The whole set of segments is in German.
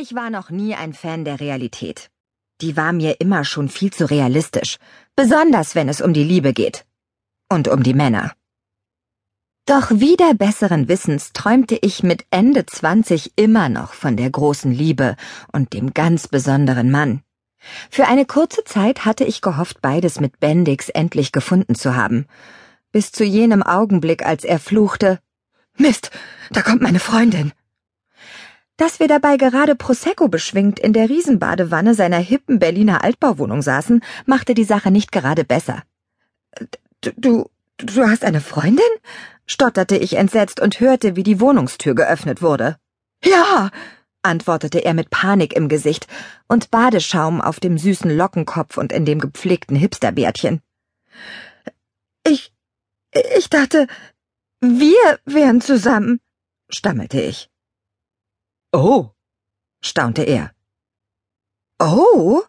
Ich war noch nie ein Fan der Realität. Die war mir immer schon viel zu realistisch, besonders wenn es um die Liebe geht. Und um die Männer. Doch wieder besseren Wissens träumte ich mit Ende 20 immer noch von der großen Liebe und dem ganz besonderen Mann. Für eine kurze Zeit hatte ich gehofft, beides mit Bendix endlich gefunden zu haben. Bis zu jenem Augenblick, als er fluchte, Mist, da kommt meine Freundin. Dass wir dabei gerade Prosecco beschwingt in der Riesenbadewanne seiner hippen Berliner Altbauwohnung saßen, machte die Sache nicht gerade besser. Du, du, du hast eine Freundin? stotterte ich entsetzt und hörte, wie die Wohnungstür geöffnet wurde. Ja, antwortete er mit Panik im Gesicht und Badeschaum auf dem süßen Lockenkopf und in dem gepflegten Hipsterbärtchen. Ich, ich dachte, wir wären zusammen, stammelte ich. Oh, staunte er. Oh?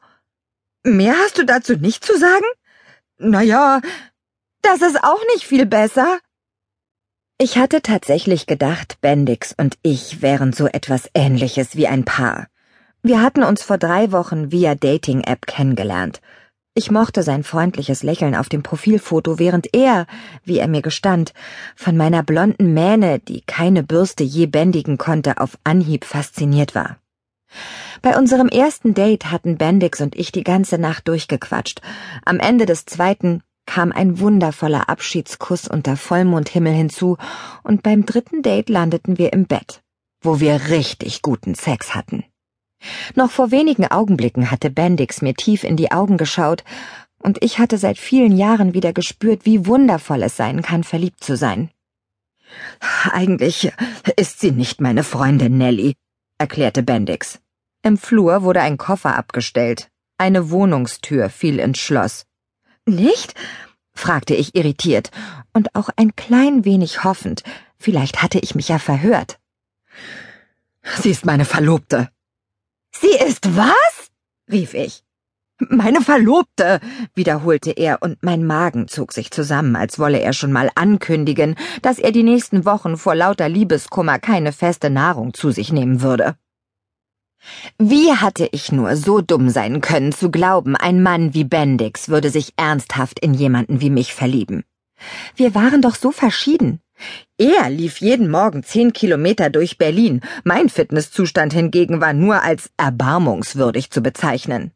Mehr hast du dazu nicht zu sagen? Na ja, das ist auch nicht viel besser. Ich hatte tatsächlich gedacht, Bendix und ich wären so etwas ähnliches wie ein Paar. Wir hatten uns vor drei Wochen via Dating-App kennengelernt. Ich mochte sein freundliches Lächeln auf dem Profilfoto, während er, wie er mir gestand, von meiner blonden Mähne, die keine Bürste je bändigen konnte, auf Anhieb fasziniert war. Bei unserem ersten Date hatten Bendix und ich die ganze Nacht durchgequatscht. Am Ende des zweiten kam ein wundervoller Abschiedskuss unter Vollmondhimmel hinzu, und beim dritten Date landeten wir im Bett, wo wir richtig guten Sex hatten. Noch vor wenigen Augenblicken hatte Bendix mir tief in die Augen geschaut, und ich hatte seit vielen Jahren wieder gespürt, wie wundervoll es sein kann, verliebt zu sein. Eigentlich ist sie nicht meine Freundin Nelly, erklärte Bendix. Im Flur wurde ein Koffer abgestellt. Eine Wohnungstür fiel ins Schloss. Nicht? fragte ich irritiert und auch ein klein wenig hoffend. Vielleicht hatte ich mich ja verhört. Sie ist meine Verlobte, Sie ist was? rief ich. Meine Verlobte, wiederholte er, und mein Magen zog sich zusammen, als wolle er schon mal ankündigen, dass er die nächsten Wochen vor lauter Liebeskummer keine feste Nahrung zu sich nehmen würde. Wie hatte ich nur so dumm sein können, zu glauben, ein Mann wie Bendix würde sich ernsthaft in jemanden wie mich verlieben? Wir waren doch so verschieden. Er lief jeden Morgen zehn Kilometer durch Berlin, mein Fitnesszustand hingegen war nur als erbarmungswürdig zu bezeichnen.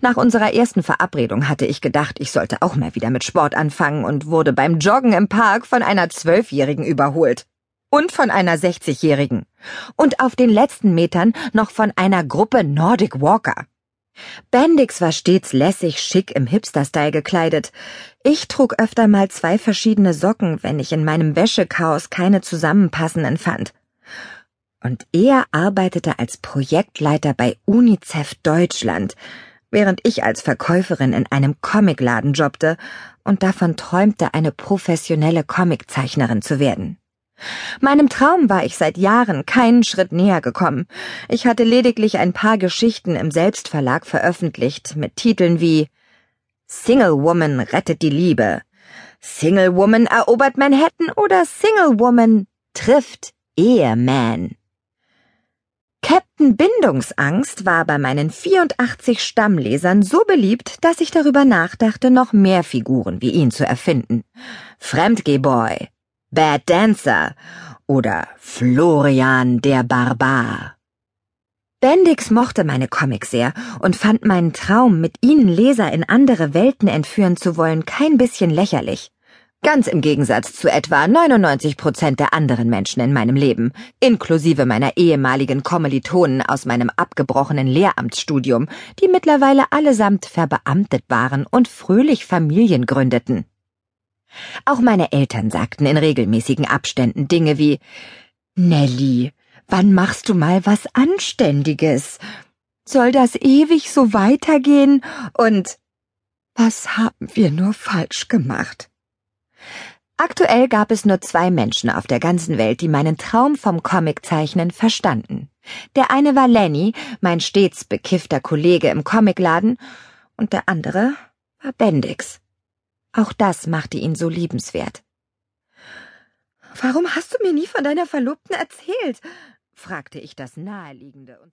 Nach unserer ersten Verabredung hatte ich gedacht, ich sollte auch mal wieder mit Sport anfangen und wurde beim Joggen im Park von einer Zwölfjährigen überholt. Und von einer Sechzigjährigen. Und auf den letzten Metern noch von einer Gruppe Nordic Walker. Bendix war stets lässig schick im Hipster-Style gekleidet. Ich trug öfter mal zwei verschiedene Socken, wenn ich in meinem Wäschechaos keine zusammenpassenden fand. Und er arbeitete als Projektleiter bei UNICEF Deutschland, während ich als Verkäuferin in einem Comicladen jobbte und davon träumte, eine professionelle Comiczeichnerin zu werden. Meinem Traum war ich seit Jahren keinen Schritt näher gekommen. Ich hatte lediglich ein paar Geschichten im Selbstverlag veröffentlicht mit Titeln wie Single Woman rettet die Liebe, Single Woman erobert Manhattan oder Single Woman trifft Eheman. Captain Bindungsangst war bei meinen 84 Stammlesern so beliebt, dass ich darüber nachdachte, noch mehr Figuren wie ihn zu erfinden. Fremdgehboy, Bad Dancer oder Florian der Barbar. Bendix mochte meine Comics sehr und fand meinen Traum, mit ihnen Leser in andere Welten entführen zu wollen, kein bisschen lächerlich. Ganz im Gegensatz zu etwa 99 Prozent der anderen Menschen in meinem Leben, inklusive meiner ehemaligen Kommilitonen aus meinem abgebrochenen Lehramtsstudium, die mittlerweile allesamt verbeamtet waren und fröhlich Familien gründeten. Auch meine Eltern sagten in regelmäßigen Abständen Dinge wie Nelly, wann machst du mal was Anständiges? Soll das ewig so weitergehen? Und was haben wir nur falsch gemacht? Aktuell gab es nur zwei Menschen auf der ganzen Welt, die meinen Traum vom Comiczeichnen verstanden. Der eine war Lenny, mein stets bekiffter Kollege im Comicladen, und der andere war Bendix. Auch das machte ihn so liebenswert. Warum hast du mir nie von deiner Verlobten erzählt? fragte ich das Naheliegende und